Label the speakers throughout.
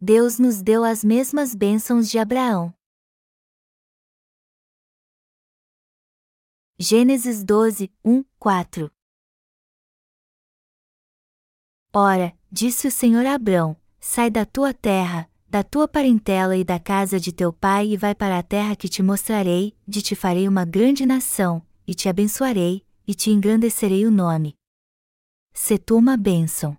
Speaker 1: Deus nos deu as mesmas bênçãos de Abraão. Gênesis 12, 1, 4 Ora, disse o Senhor a Abrão: Sai da tua terra, da tua parentela e da casa de teu pai e vai para a terra que te mostrarei, de te farei uma grande nação, e te abençoarei, e te engrandecerei o nome. Se tu uma bênção.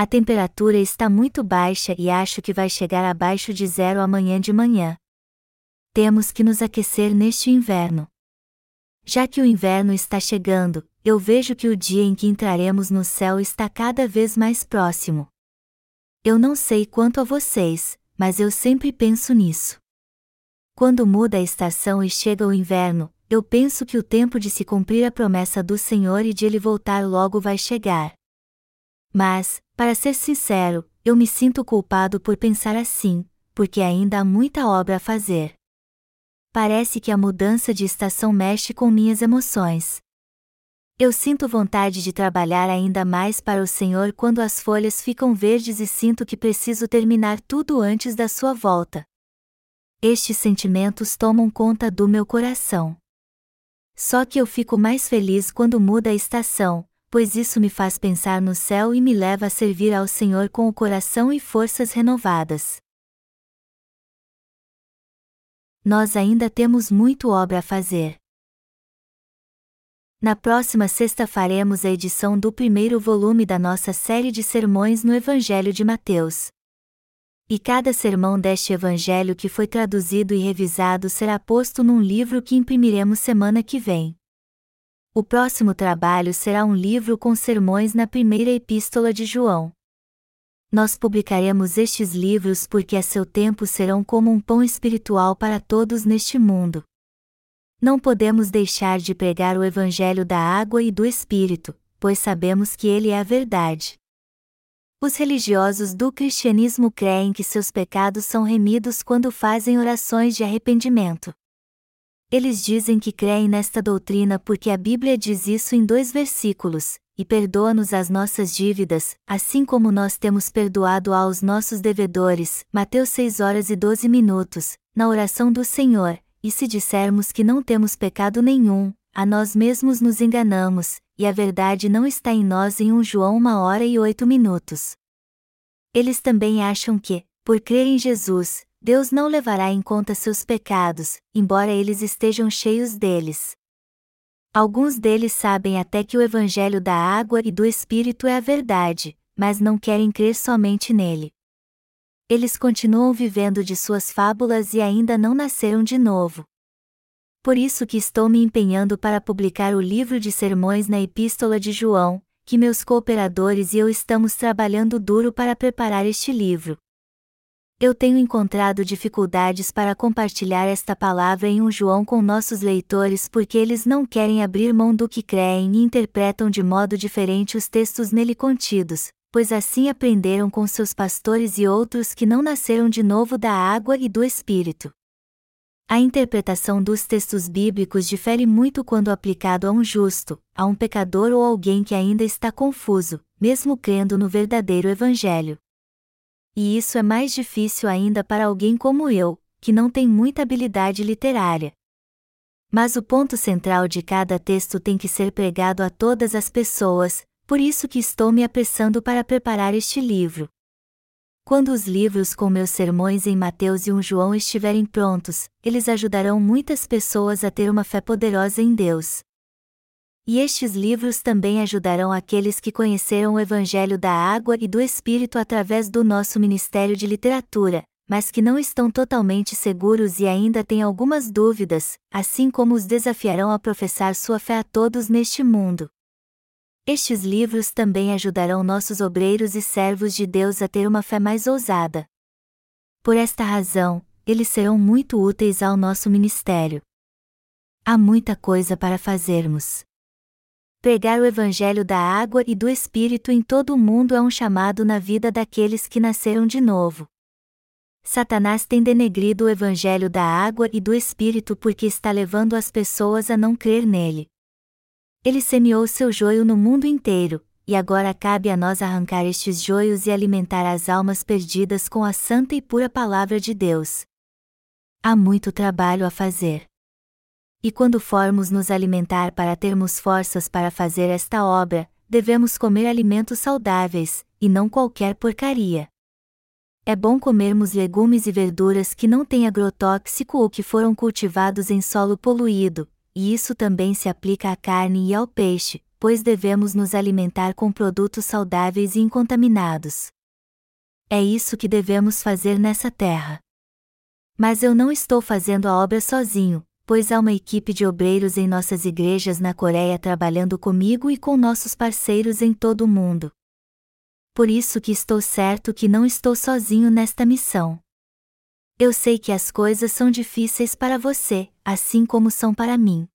Speaker 1: A temperatura está muito baixa e acho que vai chegar abaixo de zero amanhã de manhã. Temos que nos aquecer neste inverno. Já que o inverno está chegando, eu vejo que o dia em que entraremos no céu está cada vez mais próximo. Eu não sei quanto a vocês, mas eu sempre penso nisso. Quando muda a estação e chega o inverno, eu penso que o tempo de se cumprir a promessa do Senhor e de ele voltar logo vai chegar. Mas, para ser sincero, eu me sinto culpado por pensar assim, porque ainda há muita obra a fazer. Parece que a mudança de estação mexe com minhas emoções. Eu sinto vontade de trabalhar ainda mais para o Senhor quando as folhas ficam verdes e sinto que preciso terminar tudo antes da sua volta. Estes sentimentos tomam conta do meu coração. Só que eu fico mais feliz quando muda a estação, pois isso me faz pensar no céu e me leva a servir ao Senhor com o coração e forças renovadas. Nós ainda temos muito obra a fazer. Na próxima sexta faremos a edição do primeiro volume da nossa série de sermões no Evangelho de Mateus. E cada sermão deste evangelho que foi traduzido e revisado será posto num livro que imprimiremos semana que vem. O próximo trabalho será um livro com sermões na primeira epístola de João. Nós publicaremos estes livros porque a seu tempo serão como um pão espiritual para todos neste mundo. Não podemos deixar de pregar o Evangelho da água e do Espírito, pois sabemos que ele é a verdade. Os religiosos do cristianismo creem que seus pecados são remidos quando fazem orações de arrependimento. Eles dizem que creem nesta doutrina porque a Bíblia diz isso em dois versículos: e perdoa-nos as nossas dívidas, assim como nós temos perdoado aos nossos devedores. Mateus 6 horas e 12 minutos, na oração do Senhor. E se dissermos que não temos pecado nenhum, a nós mesmos nos enganamos, e a verdade não está em nós em 1 João 1 hora e 8 minutos. Eles também acham que, por crer em Jesus, Deus não levará em conta seus pecados, embora eles estejam cheios deles. Alguns deles sabem até que o Evangelho da água e do Espírito é a verdade, mas não querem crer somente nele. Eles continuam vivendo de suas fábulas e ainda não nasceram de novo por isso que estou me empenhando para publicar o livro de sermões na Epístola de João, que meus cooperadores e eu estamos trabalhando duro para preparar este livro. Eu tenho encontrado dificuldades para compartilhar esta palavra em um João com nossos leitores porque eles não querem abrir mão do que creem e interpretam de modo diferente os textos nele contidos, pois assim aprenderam com seus pastores e outros que não nasceram de novo da água e do Espírito. A interpretação dos textos bíblicos difere muito quando aplicado a um justo, a um pecador ou alguém que ainda está confuso, mesmo crendo no verdadeiro Evangelho. E isso é mais difícil ainda para alguém como eu, que não tem muita habilidade literária. Mas o ponto central de cada texto tem que ser pregado a todas as pessoas, por isso que estou me apressando para preparar este livro. Quando os livros com meus sermões em Mateus e um João estiverem prontos, eles ajudarão muitas pessoas a ter uma fé poderosa em Deus. E estes livros também ajudarão aqueles que conheceram o Evangelho da Água e do Espírito através do nosso Ministério de Literatura, mas que não estão totalmente seguros e ainda têm algumas dúvidas, assim como os desafiarão a professar sua fé a todos neste mundo. Estes livros também ajudarão nossos obreiros e servos de Deus a ter uma fé mais ousada. Por esta razão, eles serão muito úteis ao nosso ministério. Há muita coisa para fazermos. Pregar o Evangelho da água e do Espírito em todo o mundo é um chamado na vida daqueles que nasceram de novo. Satanás tem denegrido o Evangelho da água e do Espírito porque está levando as pessoas a não crer nele. Ele semeou seu joio no mundo inteiro, e agora cabe a nós arrancar estes joios e alimentar as almas perdidas com a santa e pura palavra de Deus. Há muito trabalho a fazer. E quando formos nos alimentar para termos forças para fazer esta obra, devemos comer alimentos saudáveis, e não qualquer porcaria. É bom comermos legumes e verduras que não têm agrotóxico ou que foram cultivados em solo poluído, e isso também se aplica à carne e ao peixe, pois devemos nos alimentar com produtos saudáveis e incontaminados. É isso que devemos fazer nessa terra. Mas eu não estou fazendo a obra sozinho, pois há uma equipe de obreiros em nossas igrejas na Coreia trabalhando comigo e com nossos parceiros em todo o mundo. Por isso que estou certo que não estou sozinho nesta missão. Eu sei que as coisas são difíceis para você, assim como são para mim.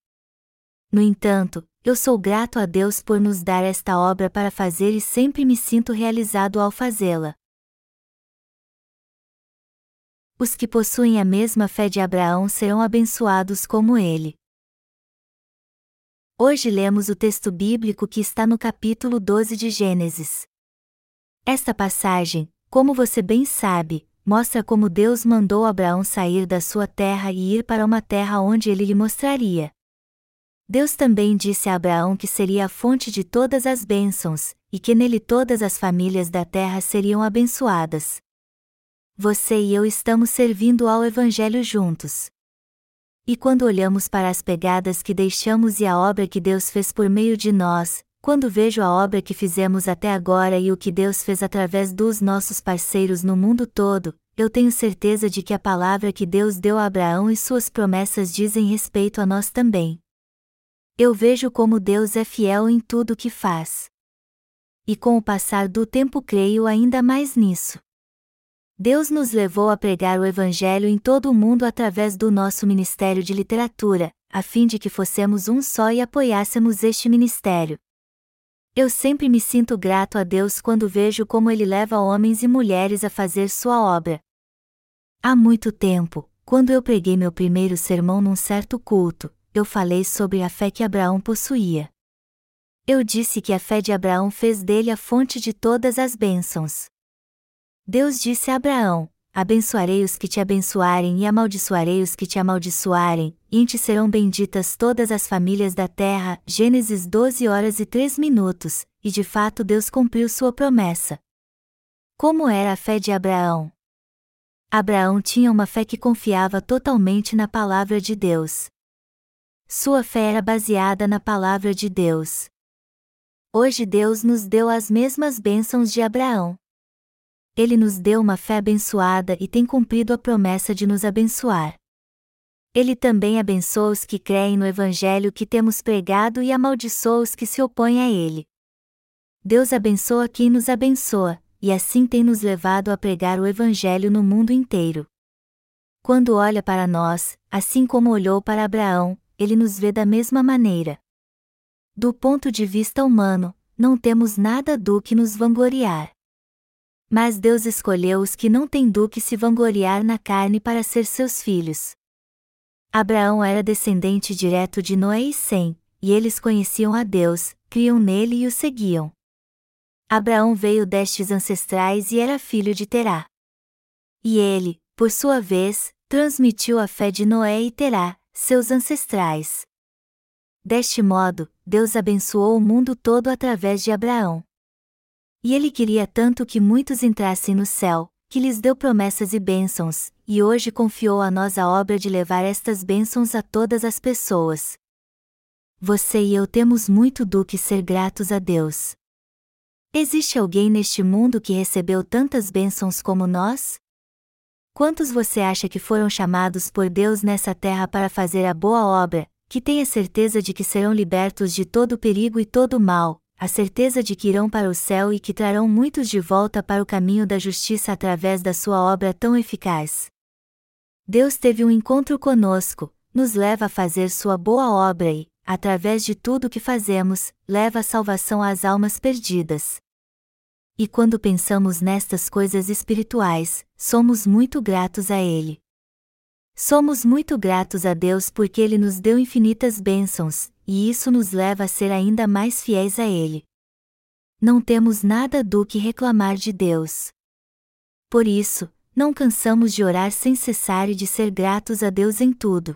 Speaker 1: No entanto, eu sou grato a Deus por nos dar esta obra para fazer e sempre me sinto realizado ao fazê-la. Os que possuem a mesma fé de Abraão serão abençoados como ele. Hoje lemos o texto bíblico que está no capítulo 12 de Gênesis. Esta passagem, como você bem sabe, mostra como Deus mandou Abraão sair da sua terra e ir para uma terra onde ele lhe mostraria. Deus também disse a Abraão que seria a fonte de todas as bênçãos, e que nele todas as famílias da terra seriam abençoadas. Você e eu estamos servindo ao Evangelho juntos. E quando olhamos para as pegadas que deixamos e a obra que Deus fez por meio de nós, quando vejo a obra que fizemos até agora e o que Deus fez através dos nossos parceiros no mundo todo, eu tenho certeza de que a palavra que Deus deu a Abraão e suas promessas dizem respeito a nós também. Eu vejo como Deus é fiel em tudo o que faz. E com o passar do tempo creio ainda mais nisso. Deus nos levou a pregar o Evangelho em todo o mundo através do nosso Ministério de Literatura, a fim de que fossemos um só e apoiássemos este ministério, eu sempre me sinto grato a Deus quando vejo como Ele leva homens e mulheres a fazer sua obra. Há muito tempo, quando eu preguei meu primeiro sermão num certo culto, eu falei sobre a fé que Abraão possuía. Eu disse que a fé de Abraão fez dele a fonte de todas as bênçãos. Deus disse a Abraão: Abençoarei os que te abençoarem e amaldiçoarei os que te amaldiçoarem, e em ti serão benditas todas as famílias da terra. Gênesis 12 horas e 3 minutos, e de fato Deus cumpriu sua promessa. Como era a fé de Abraão? Abraão tinha uma fé que confiava totalmente na palavra de Deus. Sua fé era baseada na palavra de Deus. Hoje Deus nos deu as mesmas bênçãos de Abraão. Ele nos deu uma fé abençoada e tem cumprido a promessa de nos abençoar. Ele também abençoa os que creem no Evangelho que temos pregado e amaldiçoa os que se opõem a ele. Deus abençoa quem nos abençoa, e assim tem nos levado a pregar o Evangelho no mundo inteiro. Quando olha para nós, assim como olhou para Abraão, ele nos vê da mesma maneira. Do ponto de vista humano, não temos nada do que nos vangloriar. Mas Deus escolheu os que não têm do que se vangloriar na carne para ser seus filhos. Abraão era descendente direto de Noé e Sem, e eles conheciam a Deus, criam nele e o seguiam. Abraão veio destes ancestrais e era filho de Terá. E ele, por sua vez, transmitiu a fé de Noé e Terá, seus ancestrais. Deste modo, Deus abençoou o mundo todo através de Abraão. E ele queria tanto que muitos entrassem no céu, que lhes deu promessas e bênçãos, e hoje confiou a nós a obra de levar estas bênçãos a todas as pessoas. Você e eu temos muito do que ser gratos a Deus. Existe alguém neste mundo que recebeu tantas bênçãos como nós? Quantos você acha que foram chamados por Deus nessa terra para fazer a boa obra, que tenha certeza de que serão libertos de todo perigo e todo mal, a certeza de que irão para o céu e que trarão muitos de volta para o caminho da justiça através da sua obra tão eficaz. Deus teve um encontro conosco, nos leva a fazer sua boa obra e, através de tudo que fazemos, leva a salvação às almas perdidas. E quando pensamos nestas coisas espirituais, somos muito gratos a Ele. Somos muito gratos a Deus porque Ele nos deu infinitas bênçãos, e isso nos leva a ser ainda mais fiéis a Ele. Não temos nada do que reclamar de Deus. Por isso, não cansamos de orar sem cessar e de ser gratos a Deus em tudo.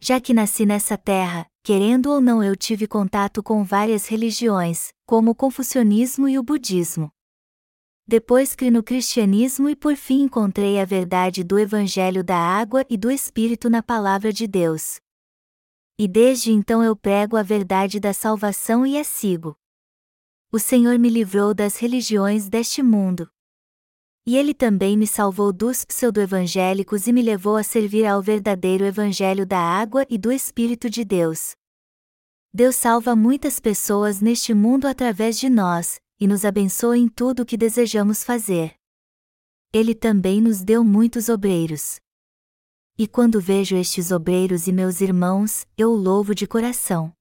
Speaker 1: Já que nasci nessa terra, querendo ou não, eu tive contato com várias religiões, como o confucionismo e o budismo. Depois criei no cristianismo e por fim encontrei a verdade do Evangelho da água e do Espírito na Palavra de Deus. E desde então eu prego a verdade da salvação e a sigo. O Senhor me livrou das religiões deste mundo. E ele também me salvou dos pseudo-evangélicos e me levou a servir ao verdadeiro Evangelho da água e do Espírito de Deus. Deus salva muitas pessoas neste mundo através de nós, e nos abençoa em tudo o que desejamos fazer. Ele também nos deu muitos obreiros. E quando vejo estes obreiros e meus irmãos, eu o louvo de coração.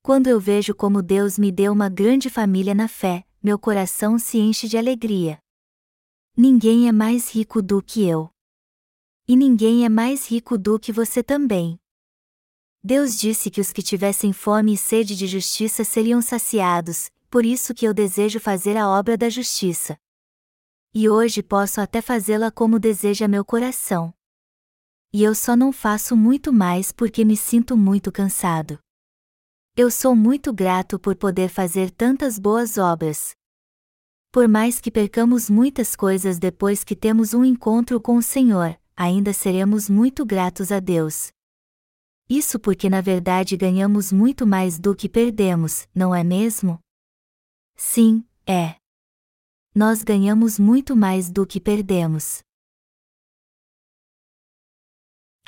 Speaker 1: Quando eu vejo como Deus me deu uma grande família na fé, meu coração se enche de alegria. Ninguém é mais rico do que eu. E ninguém é mais rico do que você também. Deus disse que os que tivessem fome e sede de justiça seriam saciados, por isso que eu desejo fazer a obra da justiça. E hoje posso até fazê-la como deseja meu coração e eu só não faço muito mais porque me sinto muito cansado. Eu sou muito grato por poder fazer tantas boas obras. Por mais que percamos muitas coisas depois que temos um encontro com o Senhor, ainda seremos muito gratos a Deus. Isso porque na verdade ganhamos muito mais do que perdemos, não é mesmo? Sim, é. Nós ganhamos muito mais do que perdemos.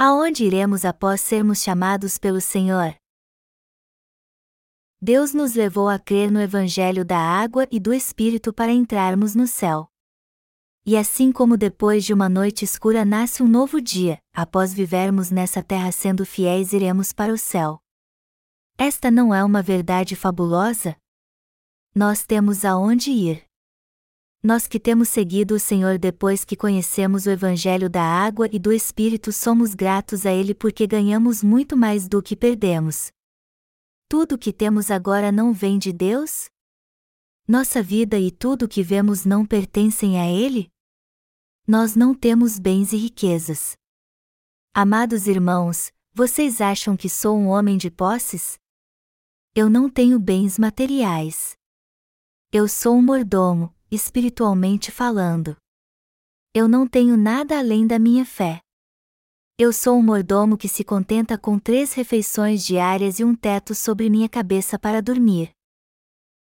Speaker 1: Aonde iremos após sermos chamados pelo Senhor? Deus nos levou a crer no Evangelho da água e do Espírito para entrarmos no céu. E assim como depois de uma noite escura nasce um novo dia, após vivermos nessa terra sendo fiéis, iremos para o céu. Esta não é uma verdade fabulosa? Nós temos aonde ir. Nós que temos seguido o Senhor depois que conhecemos o Evangelho da água e do Espírito somos gratos a Ele porque ganhamos muito mais do que perdemos. Tudo o que temos agora não vem de Deus? Nossa vida e tudo o que vemos não pertencem a Ele? Nós não temos bens e riquezas. Amados irmãos, vocês acham que sou um homem de posses? Eu não tenho bens materiais. Eu sou um mordomo, espiritualmente falando. Eu não tenho nada além da minha fé. Eu sou um mordomo que se contenta com três refeições diárias e um teto sobre minha cabeça para dormir.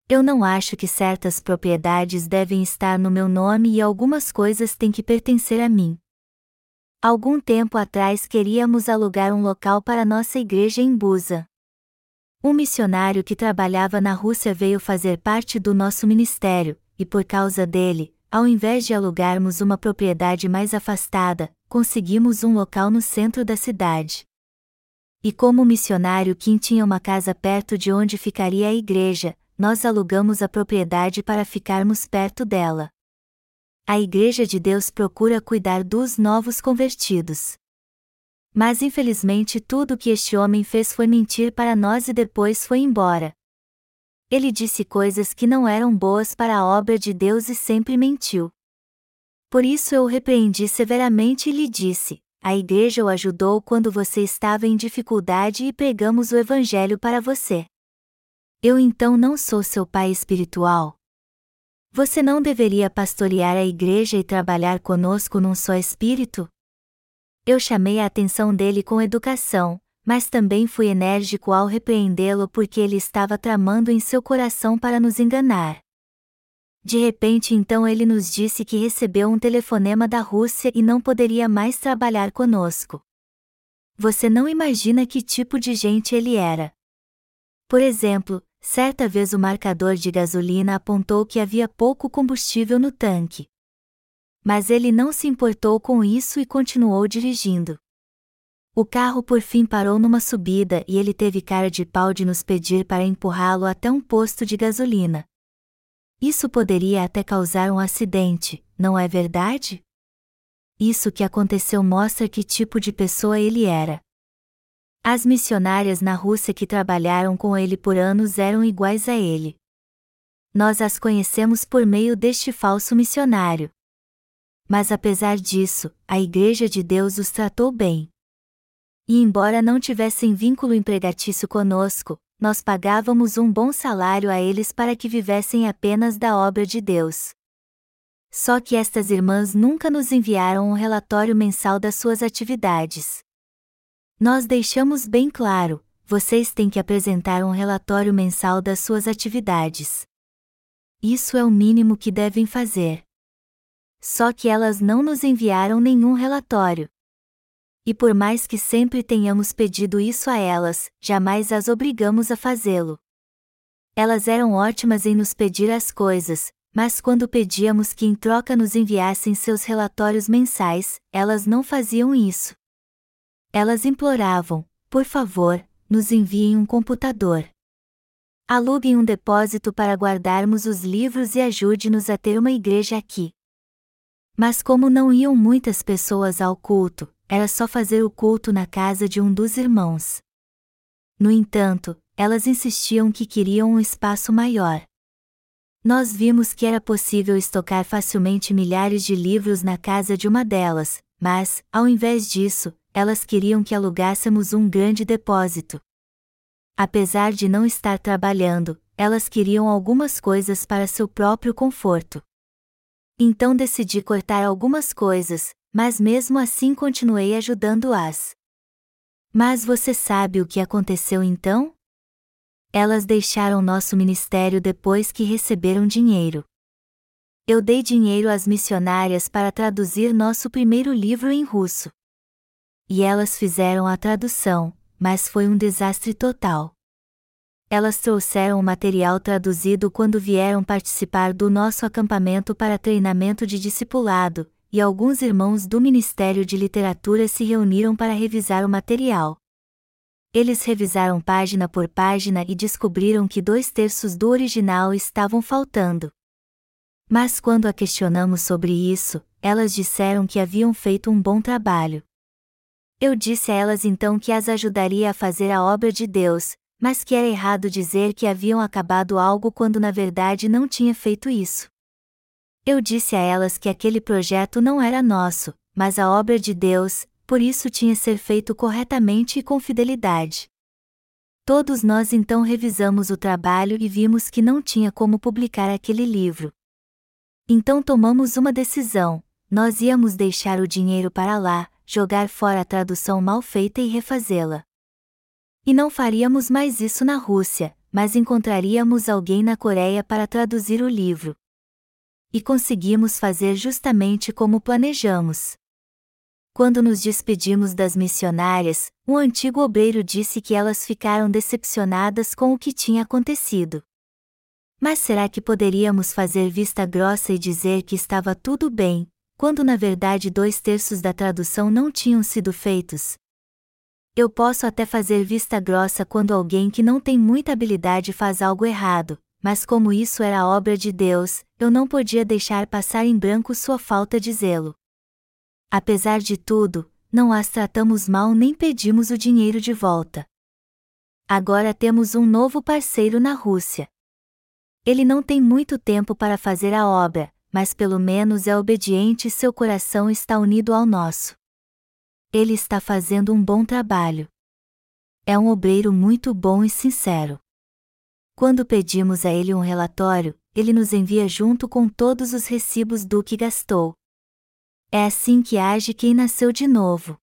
Speaker 1: Eu não acho que certas propriedades devem estar no meu nome e algumas coisas têm que pertencer a mim. Algum tempo atrás queríamos alugar um local para nossa igreja em Busa. Um missionário que trabalhava na Rússia veio fazer parte do nosso ministério, e por causa dele, ao invés de alugarmos uma propriedade mais afastada, conseguimos um local no centro da cidade. E como o missionário Kim tinha uma casa perto de onde ficaria a igreja, nós alugamos a propriedade para ficarmos perto dela. A Igreja de Deus procura cuidar dos novos convertidos. Mas infelizmente tudo o que este homem fez foi mentir para nós e depois foi embora. Ele disse coisas que não eram boas para a obra de Deus e sempre mentiu. Por isso eu o repreendi severamente e lhe disse: A igreja o ajudou quando você estava em dificuldade e pregamos o Evangelho para você. Eu então não sou seu pai espiritual? Você não deveria pastorear a igreja e trabalhar conosco num só espírito? Eu chamei a atenção dele com educação, mas também fui enérgico ao repreendê-lo porque ele estava tramando em seu coração para nos enganar. De repente então ele nos disse que recebeu um telefonema da Rússia e não poderia mais trabalhar conosco. Você não imagina que tipo de gente ele era. Por exemplo, certa vez o marcador de gasolina apontou que havia pouco combustível no tanque. Mas ele não se importou com isso e continuou dirigindo. O carro por fim parou numa subida e ele teve cara de pau de nos pedir para empurrá-lo até um posto de gasolina. Isso poderia até causar um acidente, não é verdade? Isso que aconteceu mostra que tipo de pessoa ele era. As missionárias na Rússia que trabalharam com ele por anos eram iguais a ele. Nós as conhecemos por meio deste falso missionário. Mas apesar disso, a Igreja de Deus os tratou bem. E embora não tivessem vínculo empregatício conosco, nós pagávamos um bom salário a eles para que vivessem apenas da obra de Deus. Só que estas irmãs nunca nos enviaram um relatório mensal das suas atividades. Nós deixamos bem claro: vocês têm que apresentar um relatório mensal das suas atividades. Isso é o mínimo que devem fazer. Só que elas não nos enviaram nenhum relatório. E por mais que sempre tenhamos pedido isso a elas, jamais as obrigamos a fazê-lo. Elas eram ótimas em nos pedir as coisas, mas quando pedíamos que em troca nos enviassem seus relatórios mensais, elas não faziam isso. Elas imploravam: por favor, nos enviem um computador. Aluguem um depósito para guardarmos os livros e ajude-nos a ter uma igreja aqui. Mas como não iam muitas pessoas ao culto, era só fazer o culto na casa de um dos irmãos. No entanto, elas insistiam que queriam um espaço maior. Nós vimos que era possível estocar facilmente milhares de livros na casa de uma delas, mas, ao invés disso, elas queriam que alugássemos um grande depósito. Apesar de não estar trabalhando, elas queriam algumas coisas para seu próprio conforto. Então decidi cortar algumas coisas, mas mesmo assim continuei ajudando-as. Mas você sabe o que aconteceu então? Elas deixaram nosso ministério depois que receberam dinheiro. Eu dei dinheiro às missionárias para traduzir nosso primeiro livro em russo. E elas fizeram a tradução, mas foi um desastre total. Elas trouxeram o material traduzido quando vieram participar do nosso acampamento para treinamento de discipulado, e alguns irmãos do Ministério de Literatura se reuniram para revisar o material. Eles revisaram página por página e descobriram que dois terços do original estavam faltando. Mas quando a questionamos sobre isso, elas disseram que haviam feito um bom trabalho. Eu disse a elas então que as ajudaria a fazer a obra de Deus, mas que era errado dizer que haviam acabado algo quando na verdade não tinha feito isso. Eu disse a elas que aquele projeto não era nosso, mas a obra de Deus, por isso tinha ser feito corretamente e com fidelidade. Todos nós então revisamos o trabalho e vimos que não tinha como publicar aquele livro. Então tomamos uma decisão: nós íamos deixar o dinheiro para lá, jogar fora a tradução mal feita e refazê-la. E não faríamos mais isso na Rússia, mas encontraríamos alguém na Coreia para traduzir o livro. E conseguimos fazer justamente como planejamos. Quando nos despedimos das missionárias, um antigo obreiro disse que elas ficaram decepcionadas com o que tinha acontecido. Mas será que poderíamos fazer vista grossa e dizer que estava tudo bem, quando na verdade dois terços da tradução não tinham sido feitos, eu posso até fazer vista grossa quando alguém que não tem muita habilidade faz algo errado, mas como isso era obra de Deus, eu não podia deixar passar em branco sua falta de zelo. Apesar de tudo, não as tratamos mal nem pedimos o dinheiro de volta. Agora temos um novo parceiro na Rússia. Ele não tem muito tempo para fazer a obra, mas pelo menos é obediente e seu coração está unido ao nosso ele está fazendo um bom trabalho. É um obreiro muito bom e sincero. Quando pedimos a ele um relatório, ele nos envia junto com todos os recibos do que gastou. É assim que age quem nasceu de novo.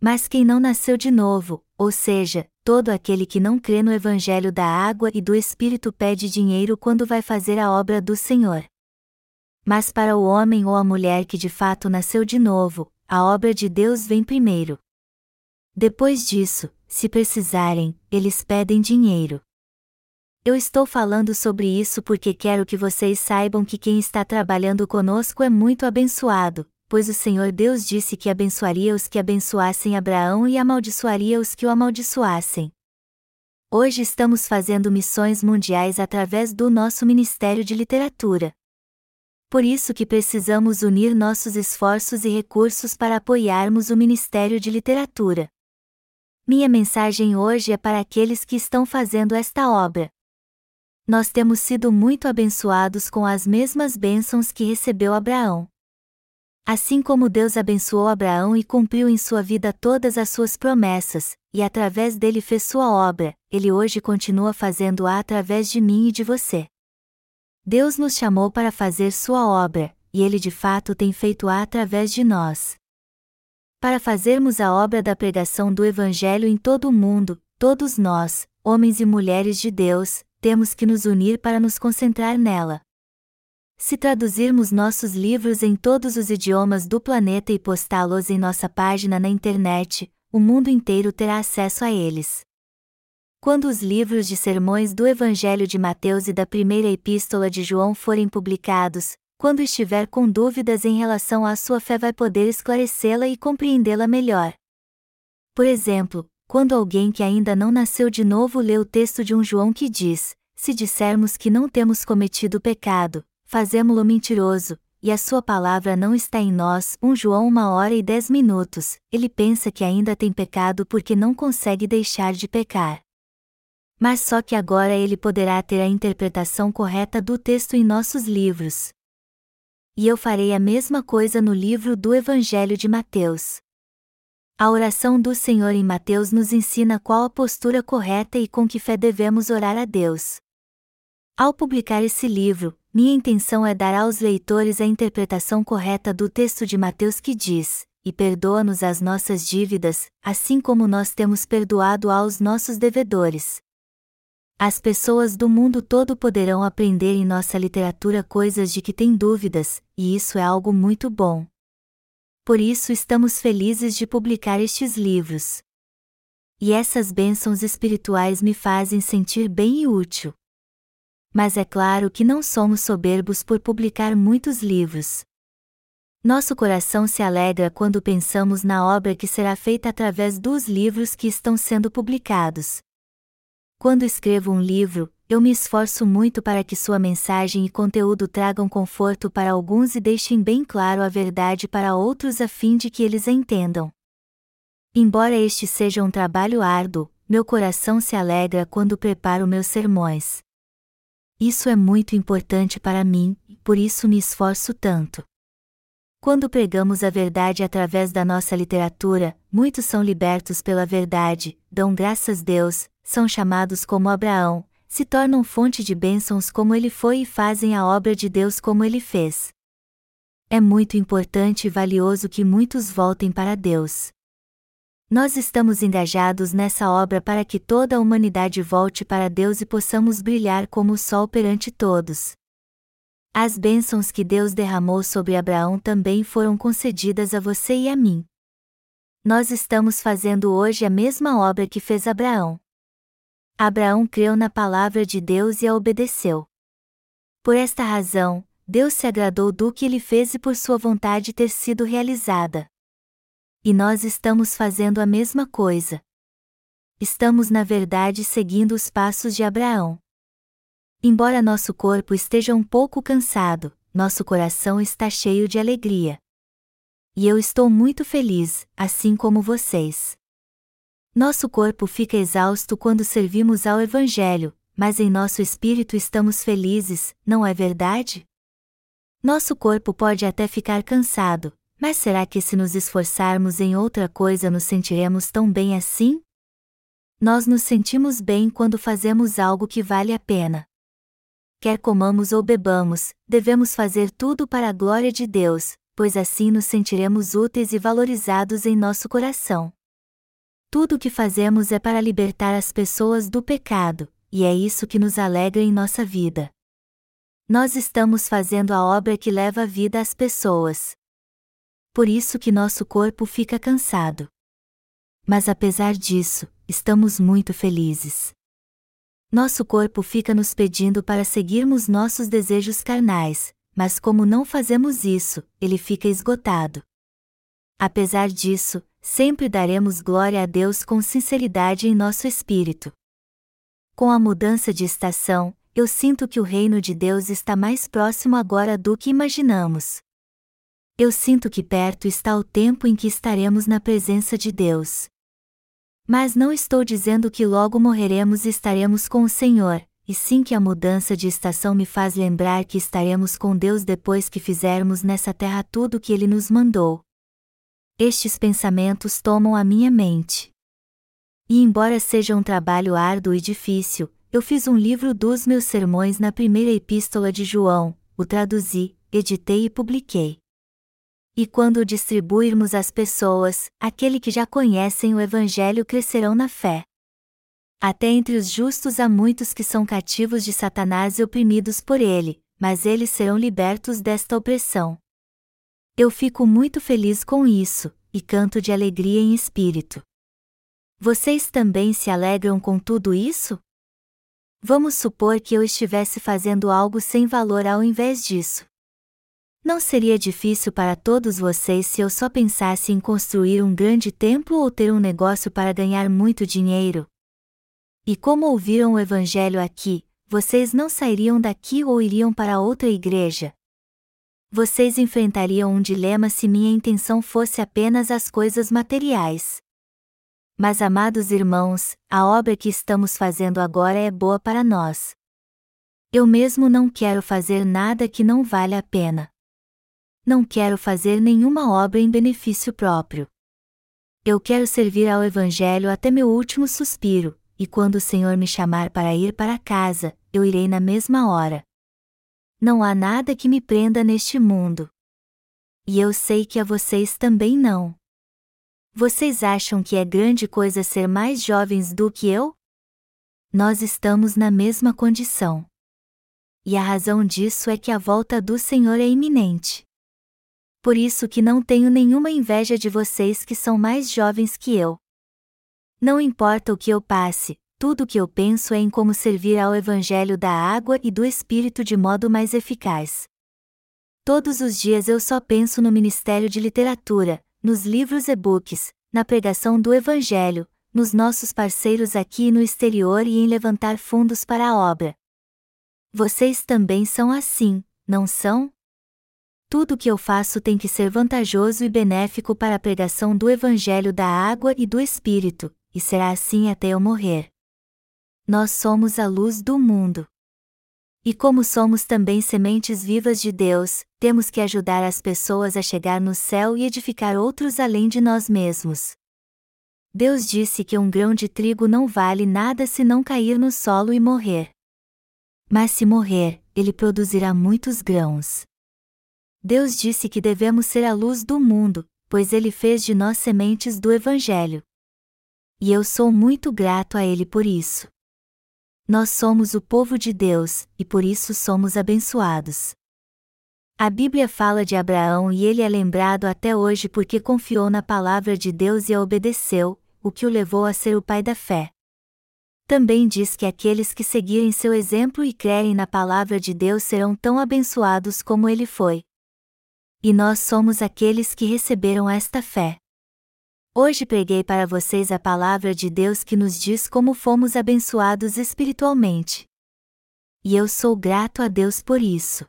Speaker 1: Mas quem não nasceu de novo, ou seja, todo aquele que não crê no Evangelho da água e do Espírito pede dinheiro quando vai fazer a obra do Senhor. Mas para o homem ou a mulher que de fato nasceu de novo, a obra de Deus vem primeiro. Depois disso, se precisarem, eles pedem dinheiro. Eu estou falando sobre isso porque quero que vocês saibam que quem está trabalhando conosco é muito abençoado, pois o Senhor Deus disse que abençoaria os que abençoassem Abraão e amaldiçoaria os que o amaldiçoassem. Hoje estamos fazendo missões mundiais através do nosso Ministério de Literatura. Por isso que precisamos unir nossos esforços e recursos para apoiarmos o Ministério de Literatura. Minha mensagem hoje é para aqueles que estão fazendo esta obra. Nós temos sido muito abençoados com as mesmas bênçãos que recebeu Abraão. Assim como Deus abençoou Abraão e cumpriu em sua vida todas as suas promessas, e através dele fez sua obra, ele hoje continua fazendo-a através de mim e de você. Deus nos chamou para fazer sua obra, e ele de fato tem feito-a através de nós. Para fazermos a obra da pregação do Evangelho em todo o mundo, todos nós, homens e mulheres de Deus, temos que nos unir para nos concentrar nela. Se traduzirmos nossos livros em todos os idiomas do planeta e postá-los em nossa página na internet, o mundo inteiro terá acesso a eles. Quando os livros de sermões do Evangelho de Mateus e da primeira epístola de João forem publicados, quando estiver com dúvidas em relação à sua fé, vai poder esclarecê-la e compreendê-la melhor. Por exemplo, quando alguém que ainda não nasceu de novo lê o texto de um João que diz: Se dissermos que não temos cometido pecado, fazemo-lo mentiroso, e a sua palavra não está em nós. 1 João 1 hora e 10 minutos, ele pensa que ainda tem pecado porque não consegue deixar de pecar. Mas só que agora ele poderá ter a interpretação correta do texto em nossos livros, e eu farei a mesma coisa no livro do Evangelho de Mateus. A oração do Senhor em Mateus nos ensina qual a postura correta e com que fé devemos orar a Deus. Ao publicar esse livro, minha intenção é dar aos leitores a interpretação correta do texto de Mateus que diz: E perdoa-nos as nossas dívidas, assim como nós temos perdoado aos nossos devedores. As pessoas do mundo todo poderão aprender em nossa literatura coisas de que têm dúvidas, e isso é algo muito bom. Por isso estamos felizes de publicar estes livros. E essas bênçãos espirituais me fazem sentir bem e útil. Mas é claro que não somos soberbos por publicar muitos livros. Nosso coração se alegra quando pensamos na obra que será feita através dos livros que estão sendo publicados. Quando escrevo um livro, eu me esforço muito para que sua mensagem e conteúdo tragam conforto para alguns e deixem bem claro a verdade para outros a fim de que eles a entendam. Embora este seja um trabalho árduo, meu coração se alegra quando preparo meus sermões. Isso é muito importante para mim, por isso me esforço tanto. Quando pregamos a verdade através da nossa literatura, muitos são libertos pela verdade, dão graças a Deus, são chamados como Abraão, se tornam fonte de bênçãos como ele foi e fazem a obra de Deus como ele fez. É muito importante e valioso que muitos voltem para Deus. Nós estamos engajados nessa obra para que toda a humanidade volte para Deus e possamos brilhar como o sol perante todos. As bênçãos que Deus derramou sobre Abraão também foram concedidas a você e a mim. Nós estamos fazendo hoje a mesma obra que fez Abraão. Abraão creu na palavra de Deus e a obedeceu. Por esta razão, Deus se agradou do que ele fez e por sua vontade ter sido realizada. E nós estamos fazendo a mesma coisa. Estamos, na verdade, seguindo os passos de Abraão. Embora nosso corpo esteja um pouco cansado, nosso coração está cheio de alegria. E eu estou muito feliz, assim como vocês. Nosso corpo fica exausto quando servimos ao Evangelho, mas em nosso espírito estamos felizes, não é verdade? Nosso corpo pode até ficar cansado, mas será que se nos esforçarmos em outra coisa nos sentiremos tão bem assim? Nós nos sentimos bem quando fazemos algo que vale a pena. Quer comamos ou bebamos, devemos fazer tudo para a glória de Deus, pois assim nos sentiremos úteis e valorizados em nosso coração. Tudo o que fazemos é para libertar as pessoas do pecado, e é isso que nos alegra em nossa vida. Nós estamos fazendo a obra que leva a vida às pessoas. Por isso que nosso corpo fica cansado. Mas apesar disso, estamos muito felizes. Nosso corpo fica nos pedindo para seguirmos nossos desejos carnais, mas como não fazemos isso, ele fica esgotado. Apesar disso, sempre daremos glória a Deus com sinceridade em nosso espírito. Com a mudança de estação, eu sinto que o reino de Deus está mais próximo agora do que imaginamos. Eu sinto que perto está o tempo em que estaremos na presença de Deus. Mas não estou dizendo que logo morreremos e estaremos com o Senhor, e sim que a mudança de estação me faz lembrar que estaremos com Deus depois que fizermos nessa terra tudo o que Ele nos mandou. Estes pensamentos tomam a minha mente. E embora seja um trabalho árduo e difícil, eu fiz um livro dos meus sermões na primeira epístola de João, o traduzi, editei e publiquei. E quando o distribuirmos às pessoas, aquele que já conhecem o Evangelho crescerão na fé. Até entre os justos há muitos que são cativos de Satanás e oprimidos por ele, mas eles serão libertos desta opressão. Eu fico muito feliz com isso, e canto de alegria em espírito. Vocês também se alegram com tudo isso? Vamos supor que eu estivesse fazendo algo sem valor ao invés disso. Não seria difícil para todos vocês se eu só pensasse em construir um grande templo ou ter um negócio para ganhar muito dinheiro? E como ouviram o Evangelho aqui, vocês não sairiam daqui ou iriam para outra igreja? Vocês enfrentariam um dilema se minha intenção fosse apenas as coisas materiais. Mas, amados irmãos, a obra que estamos fazendo agora é boa para nós. Eu mesmo não quero fazer nada que não valha a pena. Não quero fazer nenhuma obra em benefício próprio. Eu quero servir ao Evangelho até meu último suspiro, e quando o Senhor me chamar para ir para casa, eu irei na mesma hora. Não há nada que me prenda neste mundo. E eu sei que a vocês também não. Vocês acham que é grande coisa ser mais jovens do que eu? Nós estamos na mesma condição. E a razão disso é que a volta do Senhor é iminente. Por isso que não tenho nenhuma inveja de vocês que são mais jovens que eu. Não importa o que eu passe, tudo o que eu penso é em como servir ao Evangelho da água e do Espírito de modo mais eficaz. Todos os dias eu só penso no Ministério de Literatura, nos livros e-books, na pregação do Evangelho, nos nossos parceiros aqui e no exterior e em levantar fundos para a obra. Vocês também são assim, não são? Tudo o que eu faço tem que ser vantajoso e benéfico para a pregação do Evangelho da água e do Espírito, e será assim até eu morrer. Nós somos a luz do mundo. E como somos também sementes vivas de Deus, temos que ajudar as pessoas a chegar no céu e edificar outros além de nós mesmos. Deus disse que um grão de trigo não vale nada se não cair no solo e morrer. Mas se morrer, ele produzirá muitos grãos. Deus disse que devemos ser a luz do mundo, pois ele fez de nós sementes do Evangelho. E eu sou muito grato a ele por isso. Nós somos o povo de Deus, e por isso somos abençoados. A Bíblia fala de Abraão e ele é lembrado até hoje porque confiou na palavra de Deus e a obedeceu, o que o levou a ser o pai da fé. Também diz que aqueles que seguirem seu exemplo e crerem na palavra de Deus serão tão abençoados como ele foi. E nós somos aqueles que receberam esta fé. Hoje preguei para vocês a palavra de Deus que nos diz como fomos abençoados espiritualmente. E eu sou grato a Deus por isso.